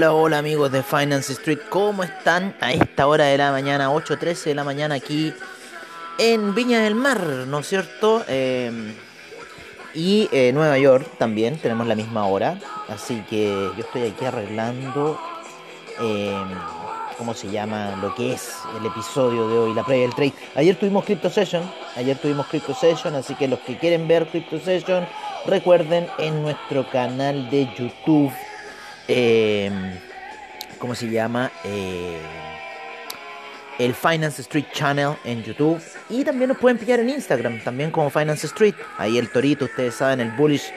Hola, hola, amigos de Finance Street, ¿cómo están a esta hora de la mañana, 8.13 de la mañana aquí en Viña del Mar, ¿no es cierto? Em, y eh, Nueva York también, tenemos la misma hora, así que yo estoy aquí arreglando, em, ¿cómo se llama? Lo que es el episodio de hoy, la previa del trade. Ayer tuvimos Crypto Session, ayer tuvimos Crypto Session, así que los que quieren ver Crypto Session, recuerden en nuestro canal de YouTube eh, ¿cómo se llama? Eh, el Finance Street Channel en YouTube. Y también nos pueden pillar en Instagram, también como Finance Street. Ahí el torito, ustedes saben, el bullish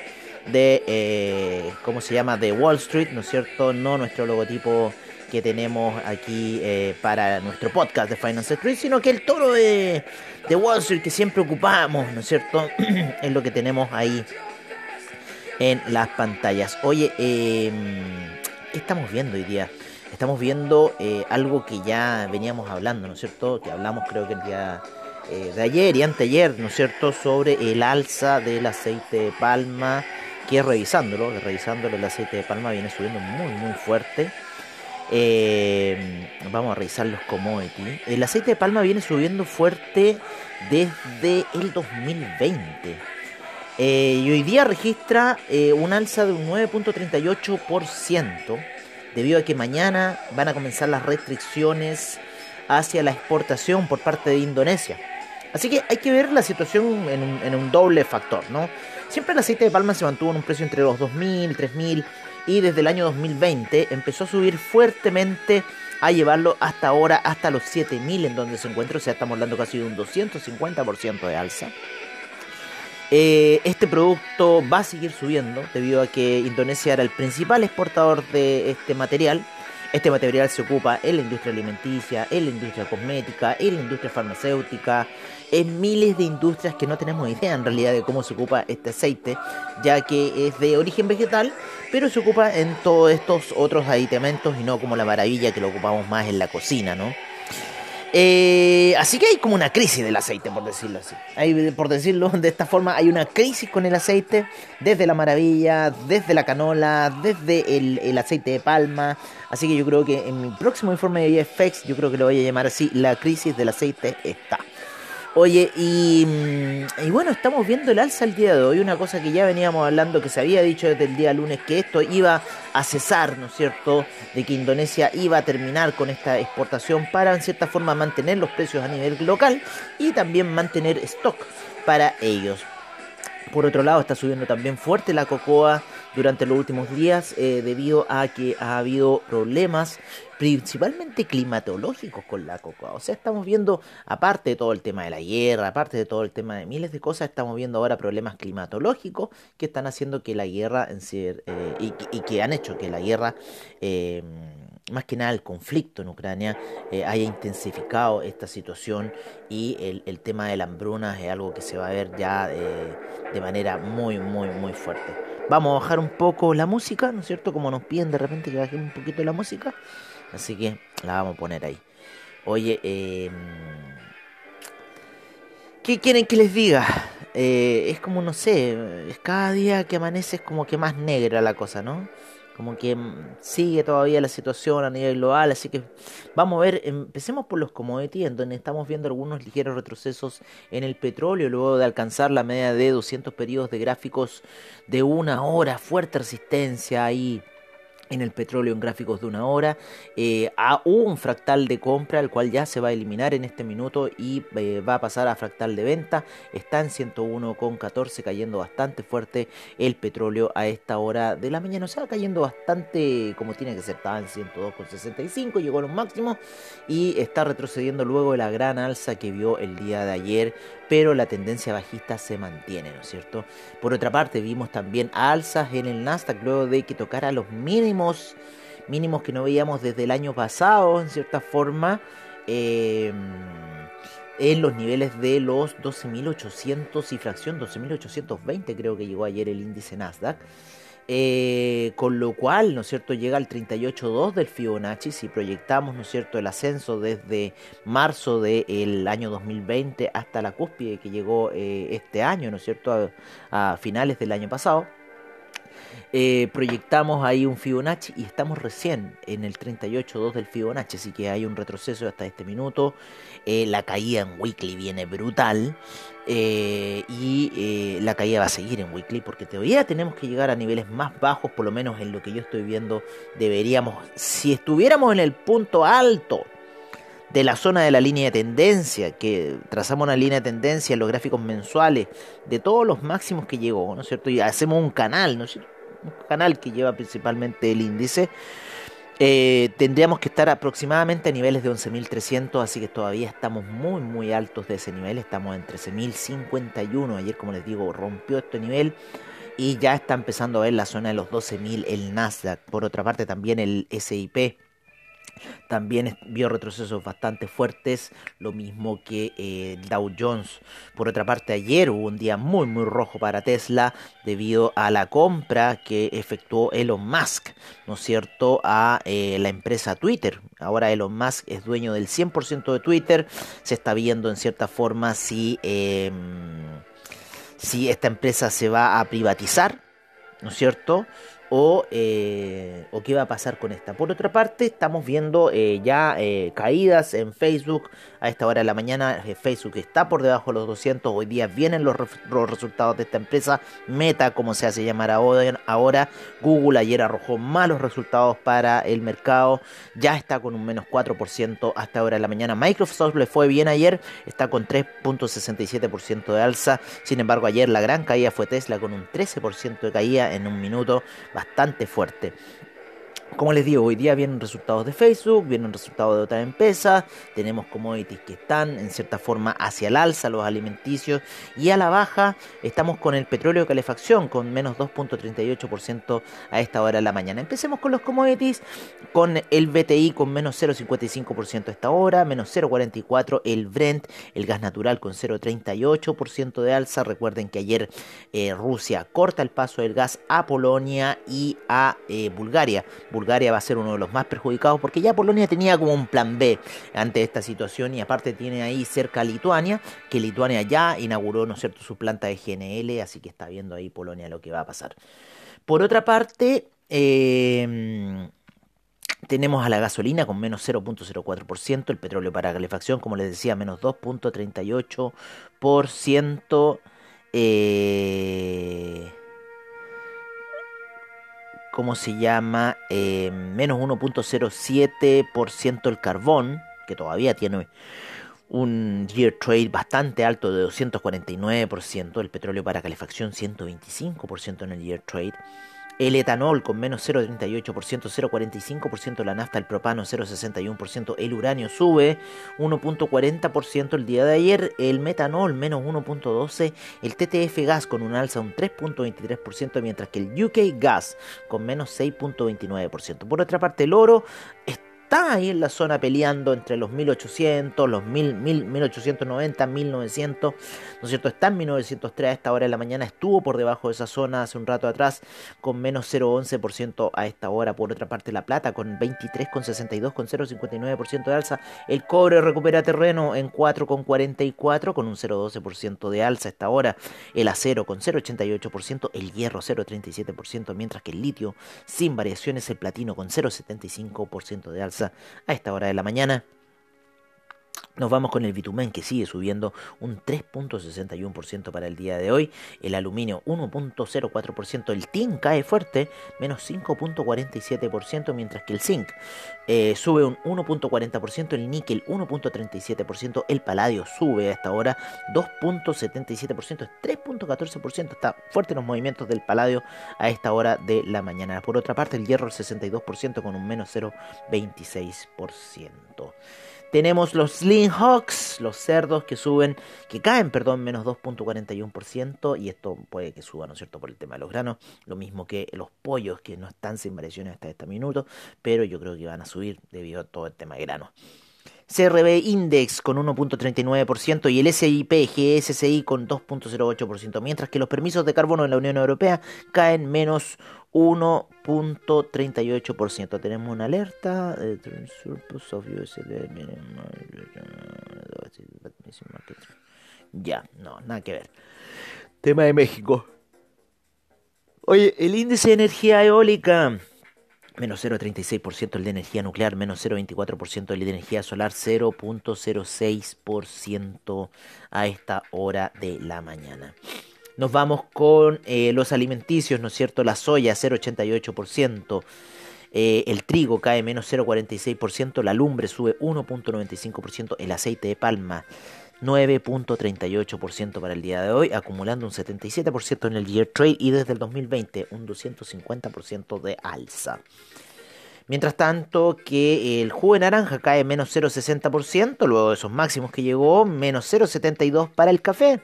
de, eh, ¿cómo se llama? De Wall Street, ¿no es cierto? No nuestro logotipo que tenemos aquí eh, para nuestro podcast de Finance Street, sino que el toro de Wall Street que siempre ocupamos, ¿no es cierto? es lo que tenemos ahí en las pantallas. Oye, em, ¿qué estamos viendo hoy día? Estamos viendo eh, algo que ya veníamos hablando, ¿no es cierto? Que hablamos creo que el día eh, de ayer y anteayer, ¿no es cierto? Sobre el alza del aceite de palma, que revisándolo, revisándolo el aceite de palma viene subiendo muy, muy fuerte. Em, vamos a revisar los commodities. El aceite de palma viene subiendo fuerte desde el 2020. Eh, y hoy día registra eh, un alza de un 9.38% debido a que mañana van a comenzar las restricciones hacia la exportación por parte de Indonesia. Así que hay que ver la situación en un, doble factor, ¿no? Siempre el aceite de palma se mantuvo en un precio entre los 2.000 y 3.000 y desde el año 2020 empezó a subir fuertemente a llevarlo hasta ahora, hasta los 7.000 en donde se encuentra, o sea, estamos hablando casi de un 250% de alza. Eh, este producto va a seguir subiendo debido a que Indonesia era el principal exportador de este material. Este material se ocupa en la industria alimenticia, en la industria cosmética, en la industria farmacéutica, en miles de industrias que no tenemos idea en realidad de cómo se ocupa este aceite, ya que es de origen vegetal, pero se ocupa en todos estos otros aditamentos y no como la maravilla que lo ocupamos más en la cocina, ¿no? Eh, así que hay como una crisis del aceite, por decirlo así. Por decirlo de esta forma, hay una crisis con el aceite, desde la maravilla, desde la canola, desde el, aceite de palma. Así que yo creo que en mi próximo informe de FX, yo creo que lo voy a llamar así, la crisis del aceite está. Oye, mm, y, bueno, estamos viendo el alza el día de hoy, una cosa que ya veníamos hablando, que se había dicho desde el día lunes, que esto iba a cesar, ¿no es cierto?, de que Indonesia iba a terminar con esta exportación para, en cierta forma, mantener los precios a nivel local y también mantener stock para ellos. Por otro lado, está subiendo también fuerte la cocoa durante los últimos días eh, debido a que ha habido problemas principalmente climatológicos con la cocoa. O sea, estamos viendo, aparte de todo el tema de la guerra, aparte de todo el tema de miles de cosas, estamos viendo ahora problemas climatológicos que están haciendo que la guerra en sí, eh, y, que han hecho que la guerra... Eh, más que nada el conflicto en Ucrania eh, haya intensificado esta situación y el, tema de la hambruna es algo que se va a ver ya de manera muy, muy, muy fuerte. Vamos a bajar un poco la música, ¿no es cierto? Como nos piden de repente que bajemos un poquito la música. Así que la vamos a poner ahí. Oye, eh, ¿qué quieren que les diga? Eh, es como, no sé, cada día que amanece es como que más negra la cosa, ¿no? Como que mm, sigue todavía la situación a nivel global, así que vamos a ver, empecemos por los commodities, en donde estamos viendo algunos ligeros retrocesos en el petróleo, luego de alcanzar la media de 200 periodos de gráficos de una hora, fuerte resistencia ahí en el petróleo en gráficos de una hora. Eh, a un fractal de compra, el cual ya se va a eliminar en este minuto y eh, va a pasar a fractal de venta. Está en 101,14, cayendo bastante fuerte el petróleo a esta hora de la mañana. O sea, cayendo bastante como tiene que ser. Estaba en 102,65, llegó a los máximos y está retrocediendo luego de la gran alza que vio el día de ayer pero la tendencia bajista se mantiene, ¿no es cierto? Por otra parte, vimos también alzas en el Nasdaq luego de que tocara los mínimos, mínimos que no veíamos desde el año pasado, en cierta forma. Em, en los niveles de los 12.800 y fracción, 12.820 creo que llegó ayer el índice Nasdaq. Eh, con lo cual, ¿no es cierto?, llega al 38.2 del Fibonacci, si proyectamos, ¿no es cierto?, el ascenso desde marzo del año 2020 hasta la cúspide que llegó eh, este año, ¿no es cierto?, a, finales del año pasado. Eh, proyectamos ahí un Fibonacci y estamos recién en el 38.2 del Fibonacci, así que hay un retroceso hasta este minuto. Eh, la caída en weekly viene brutal eh, y la caída va a seguir en weekly porque todavía tenemos que llegar a niveles más bajos, por lo menos en lo que yo estoy viendo, deberíamos, si estuviéramos en el punto alto de la zona de la línea de tendencia, que trazamos una línea de tendencia en los gráficos mensuales de todos los máximos que llegó, ¿no es cierto? Y hacemos un canal, ¿no es cierto? Canal que lleva principalmente el índice. Eh, tendríamos que estar aproximadamente a niveles de 11.300, así que todavía estamos muy muy altos de ese nivel, estamos en 13.051, ayer como les digo rompió este nivel y ya está empezando a ver la zona de los 12.000 el Nasdaq, por otra parte también el SIP también vio retrocesos bastante fuertes, lo mismo que eh, Dow Jones. Por otra parte, ayer hubo un día muy muy rojo para Tesla debido a la compra que efectuó Elon Musk, ¿no es cierto?, a eh, la empresa Twitter. Ahora Elon Musk es dueño del 100% de Twitter. Se está viendo en cierta forma si, em, si esta empresa se va a privatizar, ¿no es cierto? Eh, o, qué va a pasar con esta. Por otra parte, estamos viendo eh, ya eh, caídas en Facebook. A esta hora de la mañana, Facebook está por debajo de los 200. Hoy día vienen los, resultados de esta empresa. Meta, como se hace llamar ahora. Google ayer arrojó malos resultados para el mercado. Ya está con un menos 4% hasta ahora de la mañana. Microsoft le fue bien ayer. Está con 3.67% de alza. Sin embargo, ayer la gran caída fue Tesla con un 13% de caída en un minuto bastante fuerte. Como les digo, hoy día vienen resultados de Facebook, vienen resultados de otras empresas, tenemos commodities que están en cierta forma hacia el alza, los alimenticios, y a la baja estamos con el petróleo de calefacción con menos 2.38% a esta hora de la mañana. Empecemos con los commodities, con el BTI con menos 0.55% a esta hora, menos 0.44% el Brent, el gas natural con 0.38% de alza. Recuerden que ayer eh, Rusia corta el paso del gas a Polonia y a eh, Bulgaria Bulgaria va a ser uno de los más perjudicados porque ya Polonia tenía como un plan B ante esta situación y aparte tiene ahí cerca Lituania, que Lituania ya inauguró, ¿no cierto?, su planta de GNL, así que está viendo ahí Polonia lo que va a pasar. Por otra parte, em, tenemos a la gasolina con menos 0.04%, el petróleo para calefacción, como les decía, menos 2.38%. Eh, ¿cómo se llama? Eh, menos 1.07% el carbón, que todavía tiene un year trade bastante alto de 249%, el petróleo para calefacción 125% en el year trade. El etanol con menos 0,38%, 0,45%, la nafta, el propano 0,61%, el uranio sube 1,40% el día de ayer, el metanol menos 1,12%, el TTF gas con un alza un 3,23%, mientras que el UK gas con menos 6,29%. Por otra parte, el oro está está ahí en la zona peleando entre los 1800, los 1000, 1890, 1900, ¿no es cierto? Está en 1903 a esta hora de la mañana, estuvo por debajo de esa zona hace un rato atrás con menos 0,11% a esta hora. Por otra parte, la plata con 23,62, con 0,59% de alza. El cobre recupera terreno en 4,44 con un 0,12% de alza a esta hora. El acero con 0,88%, el hierro 0,37%, mientras que el litio sin variaciones, el platino con 0,75% de alza a esta hora de la mañana. Nos vamos con el bitumen que sigue subiendo un 3.61% para el día de hoy. El aluminio 1.04%. El tin cae fuerte, menos 5.47%, mientras que el zinc eh, sube un 1.40%. El níquel 1.37%. El paladio sube hasta ahora 2.77%. 3.14%. Está fuerte los movimientos del paladio a esta hora de la mañana. Por otra parte, el hierro 62% con un menos 0.26%. Tenemos los Slim Hawks, los cerdos que suben, que caen, perdón, menos 2.41%, y esto puede que suba, ¿no es cierto?, por el tema de los granos, lo mismo que los pollos que no están sin variaciones hasta este minuto, pero yo creo que van a subir debido a todo el tema de granos. CRB Index con 1.39% y el SIP GSCI con 2.08%, mientras que los permisos de carbono en la Unión Europea caen menos 1.38%. Tenemos una alerta Ya, no, nada que ver. Tema de México. Oye, el índice de energía eólica menos 0,36% el de energía nuclear, menos 0,24% el de energía solar, 0,06% a esta hora de la mañana. Nos vamos con eh, los alimenticios, ¿no es cierto? La soya, 0,88%. Eh, el trigo cae menos 0,46%, la lumbre sube 1,95%, el aceite de palma 9.38% para el día de hoy, acumulando un 77% en el year trade y desde el 2020 un 250% de alza. Mientras tanto que el jugo de naranja cae menos 0,60%, luego de esos máximos que llegó, menos 0,72% para el café.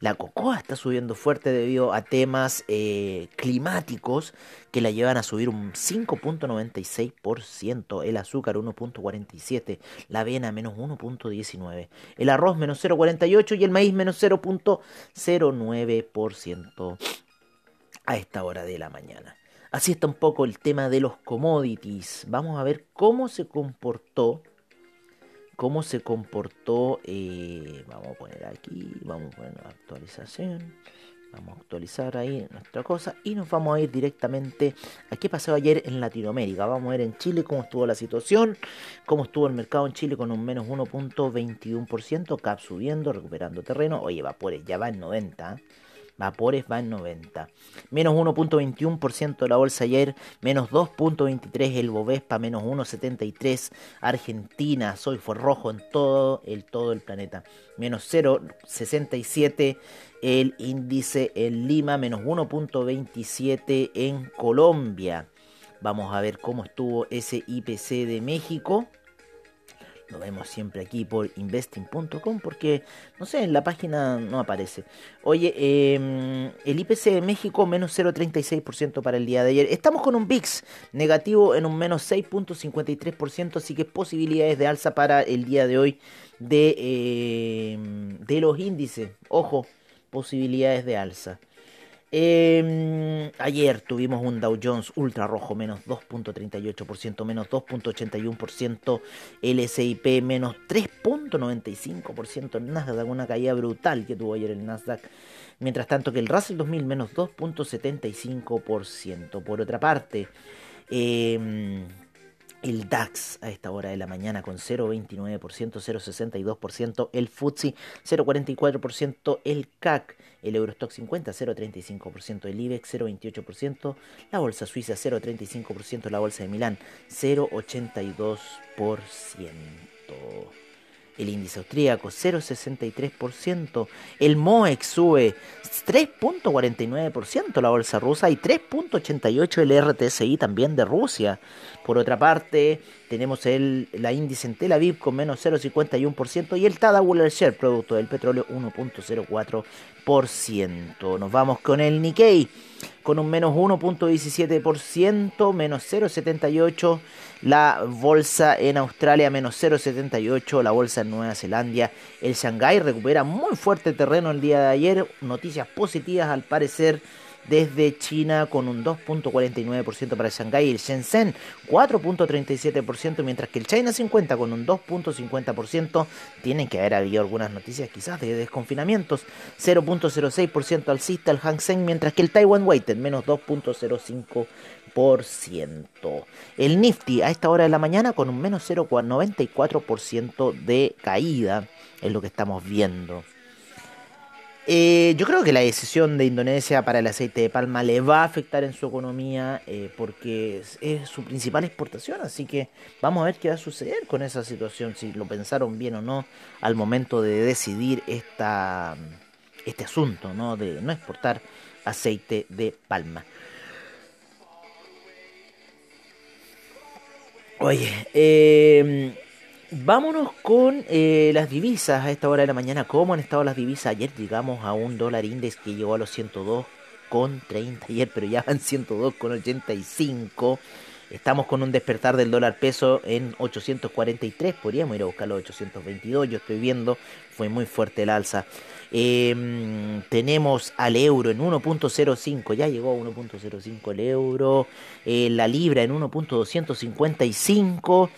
La cocoa está subiendo fuerte debido a temas eh, climáticos que la llevan a subir un 5.96%, el azúcar 1.47%, la avena menos 1.19%, el arroz menos 0.48% y el maíz menos 0.09% a esta hora de la mañana. Así está un poco el tema de los commodities. Vamos a ver cómo se comportó cómo se comportó, eh, vamos a poner aquí, vamos a poner actualización, vamos a actualizar ahí nuestra cosa y nos vamos a ir directamente a qué pasó ayer en Latinoamérica. Vamos a ver en Chile cómo estuvo la situación, cómo estuvo el mercado en Chile con un menos 1.21%, CAP subiendo, recuperando terreno, oye, Vapores ya va en 90. Vapores va en 90. Menos 1.21% la bolsa ayer. Menos 2.23 el Bovespa. Menos 1.73 Argentina. Soy fue rojo en todo el, todo el planeta. Menos 0.67 el índice en Lima. Menos 1.27 en Colombia. Vamos a ver cómo estuvo ese IPC de México. Lo vemos siempre aquí por investing.com porque, no sé, en la página no aparece. Oye, em, el IPC de México menos 0,36% para el día de ayer. Estamos con un VIX negativo en un menos 6,53%, así que posibilidades de alza para el día de hoy de, em, de los índices. Ojo, posibilidades de alza. Em, ayer tuvimos un Dow Jones ultra rojo, menos 2.38%, menos 2.81%, el SIP menos 3.95%, Nasdaq, una caída brutal que tuvo ayer el Nasdaq. Mientras tanto que el Russell 2000 menos 2.75%. Por otra parte, eh, el DAX a esta hora de la mañana con 0,29%, 0,62%, el FTSE 0,44%, el CAC, el Eurostock 50 0,35%, el IBEX 0,28%, la bolsa suiza 0,35%, la bolsa de Milán 0,82% el índice austríaco 0,63%, el MOEX sube 3.49%, la bolsa rusa y 3.88% el RTSI también de Rusia. Por otra parte, tenemos el, la índice en Tel Aviv con menos 0,51% y el Tadawuller Share, producto del petróleo, 1.04%. Nos vamos con el Nikkei con un menos 1.17%, menos 0.78%. La bolsa en Australia menos 0.78, la bolsa en Nueva Zelanda. El Shanghai recupera muy fuerte terreno el día de ayer. Noticias positivas al parecer desde China con un 2.49% para Shanghái y el Shenzhen 4.37%, mientras que el China 50 con un 2.50%. Tienen que haber habido algunas noticias quizás de desconfinamientos. 0.06% alcista el Hang Seng, mientras que el Taiwan Weighted menos 2.05%. El Nifty a esta hora de la mañana con un menos 0.94% de caída es lo que estamos viendo. Eh, yo creo que la decisión de Indonesia para el aceite de palma le va a afectar en su economía eh, porque es, su principal exportación, así que vamos a ver qué va a suceder con esa situación, si lo pensaron bien o no al momento de decidir esta, este asunto ¿no? de no exportar aceite de palma. Oye, eh, Vámonos con eh, las divisas a esta hora de la mañana. ¿Cómo han estado las divisas? Ayer llegamos a un dólar index que llegó a los 102 con 30 ayer, pero ya van 102 con 85. Estamos con un despertar del dólar peso en 843. Podríamos ir a buscar los 822. Yo estoy viendo, fue muy fuerte el alza. Em, tenemos al euro en 1.05, ya llegó a 1.05 el euro. Eh, la libra en 1.255.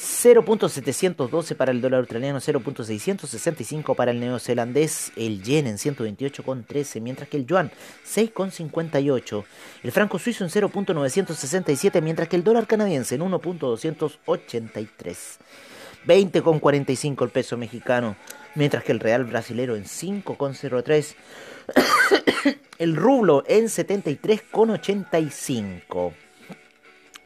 0.712 para el dólar australiano, 0.665 para el neozelandés, el yen en 128,13, mientras que el yuan 6,58, el franco suizo en 0.967, mientras que el dólar canadiense en 1.283, 20,45 el peso mexicano, mientras que el real brasilero en 5,03, el rublo en 73,85.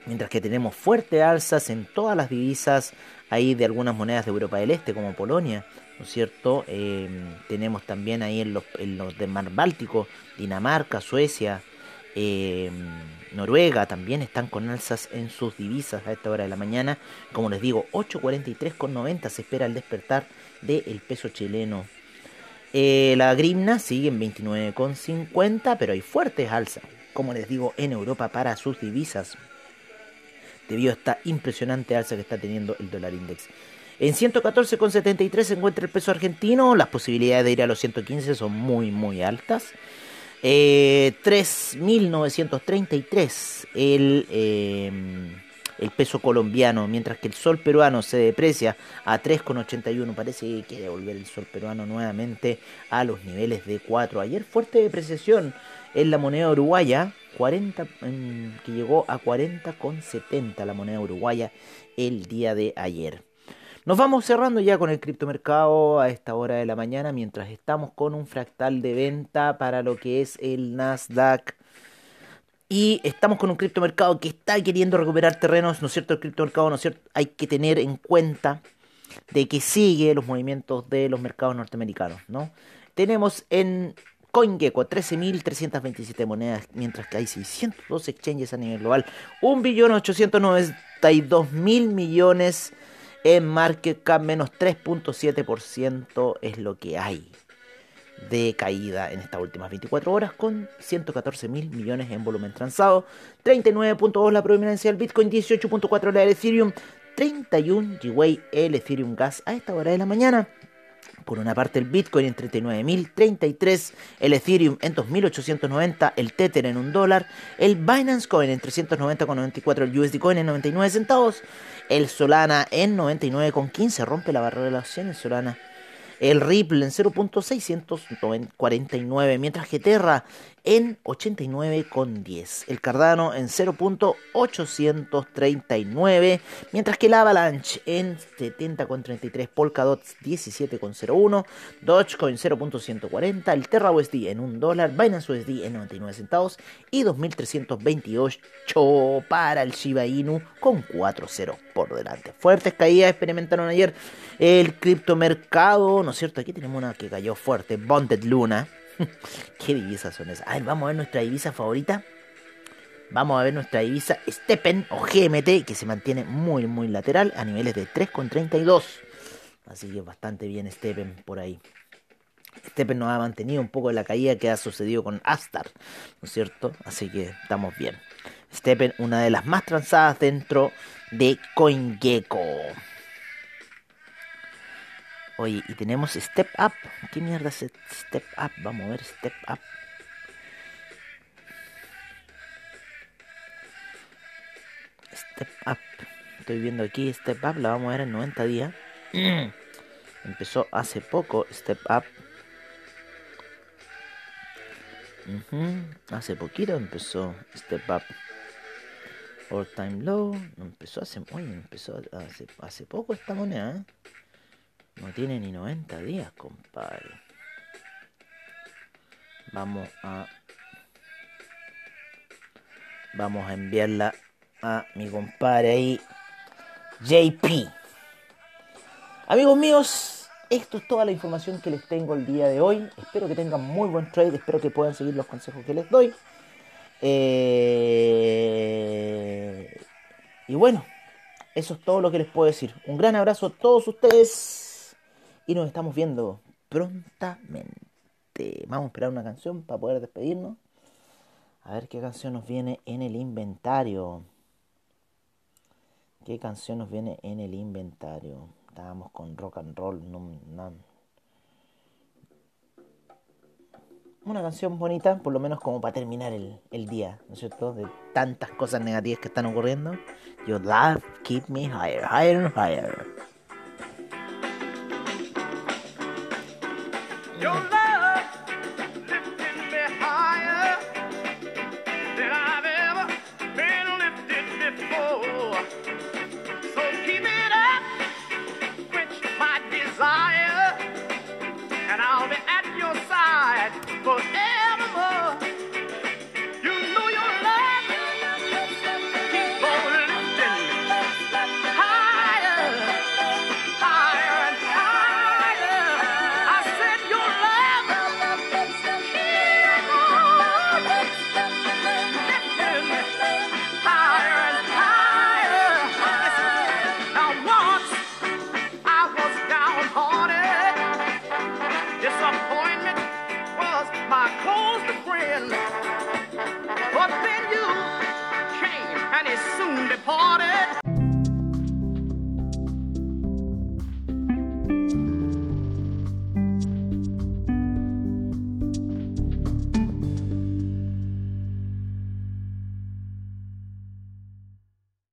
Mientras que tenemos fuertes alzas en todas las divisas ahí de algunas monedas de Europa del Este, como Polonia, ¿no es cierto? Eh, tenemos también ahí en los, en los de Mar Báltico, Dinamarca, Suecia, eh, Noruega también están con alzas en sus divisas a esta hora de la mañana. Como les digo, 8.43,90 se espera el despertar del peso chileno. Eh, la grimna sigue en 29,50, pero hay fuertes alzas, como les digo, en Europa para sus divisas debido a esta impresionante alza que está teniendo el dólar index. En 114,73 se encuentra el peso argentino, las posibilidades de ir a los 115 son muy muy altas. 3.933 eh, el, em, el peso colombiano, mientras que el sol peruano se deprecia a 3,81. Parece que quiere volver el sol peruano nuevamente a los niveles de 4. Ayer fuerte depreciación en la moneda uruguaya, 40, que llegó a 40,70 la moneda uruguaya el día de ayer. Nos vamos cerrando ya con el criptomercado a esta hora de la mañana mientras estamos con un fractal de venta para lo que es el Nasdaq. Y estamos con un criptomercado que está queriendo recuperar terrenos, ¿no es cierto? El criptomercado, ¿no es cierto? Hay que tener en cuenta de que sigue los movimientos de los mercados norteamericanos, ¿no? Tenemos en CoinGecko, 13.327 monedas, mientras que hay 602 exchanges a nivel global. 1.892.000 millones en market cap, menos 3.7% es lo que hay de caída en estas últimas 24 horas con 114 mil millones en volumen transado, 39.2 la prominencia del Bitcoin, 18.4 la del Ethereum, 31 GWay el Ethereum Gas a esta hora de la mañana. Por una parte el Bitcoin en 39.033, el Ethereum en 2.890, el Tether en un dólar, el Binance Coin en 390,94, el USD Coin en 99 centavos, el Solana en 99,15, rompe la barrera de las 100 el Solana el Ripple en 0.649, mientras que Terra en 89,10, el Cardano en 0.839, mientras que el Avalanche en 70,33, Polkadot 17,01, Dogecoin 0.140, el Terra USD en 1 dólar, Binance USD en 99 centavos y 2.328 para el Shiba Inu con 4.0 por delante. Fuertes caídas experimentaron ayer el criptomercado, ¿no es cierto? Aquí tenemos una que cayó fuerte, Bonded Luna. ¿Qué divisas son esas? A ver, vamos a ver nuestra divisa favorita. Vamos a ver nuestra divisa Steppen o GMT que se mantiene muy muy lateral a niveles de 3,32. Así que bastante bien Steppen por ahí. Steppen nos ha mantenido un poco la caída que ha sucedido con Astar, ¿no es cierto? Así que estamos bien. Steppen, una de las más transadas dentro de CoinGecko. Oye, y tenemos Step Up. ¿Qué mierda es Step Up? Vamos a ver Step Up. Step Up. Estoy viendo aquí Step Up. La vamos a ver en 90 días. Empezó hace poco Step Up. Hace poquito empezó Step Up. All Time Low. Empezó hace, oye, empezó hace, poco esta moneda, ¿eh? No tiene ni 90 días, compadre. Vamos a... Vamos a enviarla a mi compadre ahí, JP. Amigos míos, esto es toda la información que les tengo el día de hoy. Espero que tengan muy buen trade, espero que puedan seguir los consejos que les doy. Eh, y bueno, eso es todo lo que les puedo decir. Un gran abrazo a todos ustedes y nos estamos viendo prontamente. Vamos a esperar una canción para poder despedirnos. A ver qué canción nos viene en el inventario. ¿Qué canción nos viene en el inventario? Estábamos con rock and roll. Una canción bonita, por lo menos como para terminar el, el día, ¿no es cierto? De tantas cosas negativas que están ocurriendo. Your love keep me higher, higher higher. Your